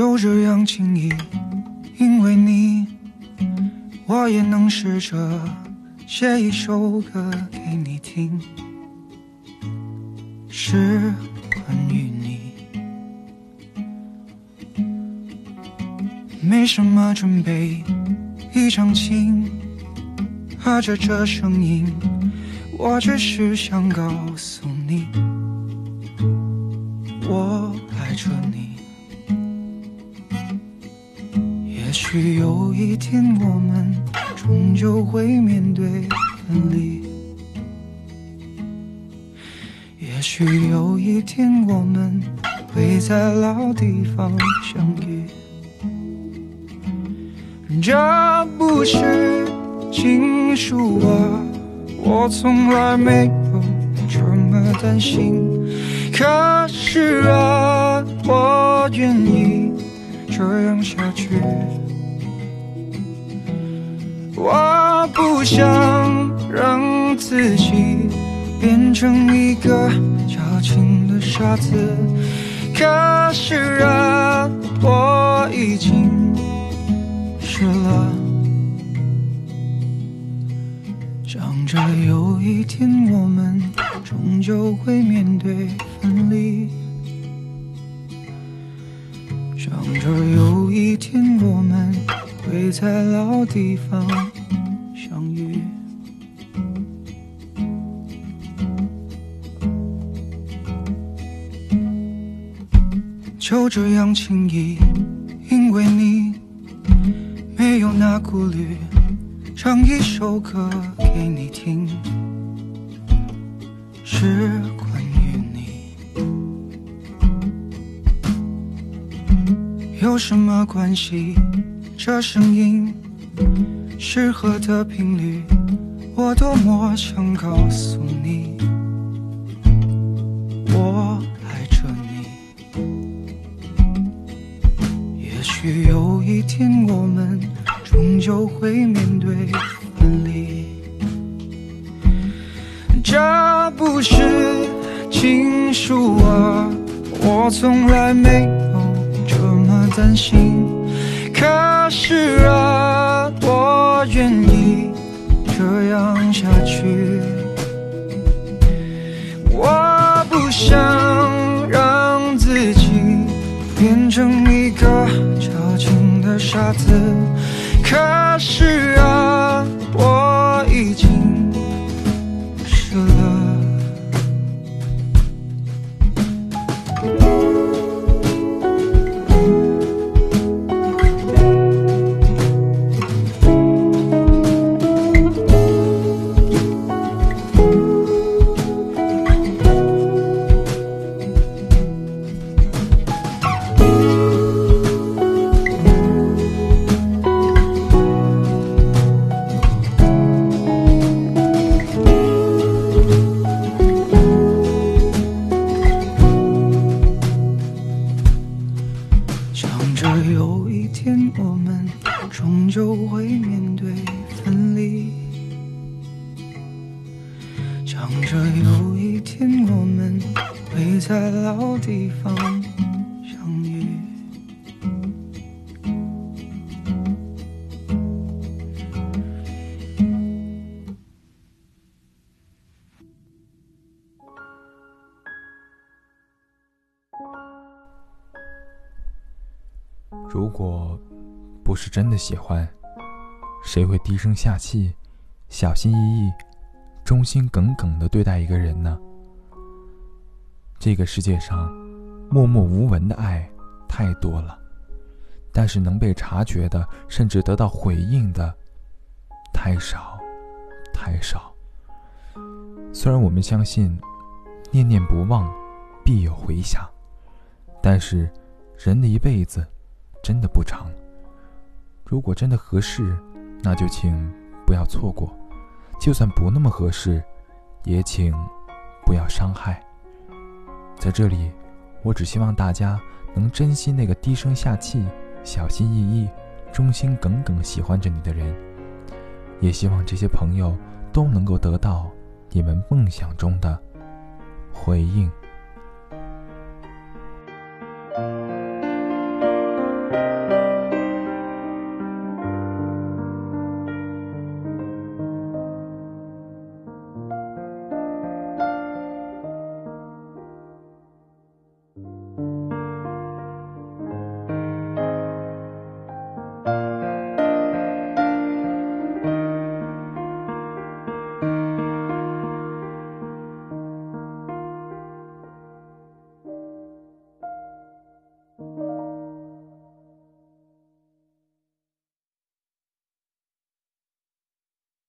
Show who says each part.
Speaker 1: 就这样轻易，因为你，我也能试着写一首歌给你听，是关于你。没什么准备，一张琴，和着这声音，我只是想告诉你，也许有一天我们终究会面对分离，也许有一天我们会在老地方相遇。这不是情书啊，我从来没有这么担心。可是啊，我愿意这样下去。我不想让自己变成一个矫情的傻子。可是啊，我已经湿了。想着有一天我们终究会面对分离，想着有一天我们会在老地方相遇。就这样轻易，因为你没有那顾虑，唱一首歌给你听，是关于你。有什么关系？这声音适合的频率，我多么想告诉你，我爱着你。也许有一天我们终究会面对分离，这不是情书啊，我从来没有这么担心。可是啊，我愿意这样下去。我不想让自己变成一个矫情的傻子。可是啊，在老地方相遇。
Speaker 2: 如果不是真的喜欢，谁会低声下气、小心翼翼、忠心耿耿的对待一个人呢？这个世界上，默默无闻的爱太多了，但是能被察觉的，甚至得到回应的，太少，太少。虽然我们相信，念念不忘，必有回响，但是人的一辈子。真的不长。如果真的合适，那就请不要错过；就算不那么合适，也请不要伤害。在这里，我只希望大家能珍惜那个低声下气、小心翼翼、忠心耿耿喜欢着你的人，也希望这些朋友都能够得到你们梦想中的回应。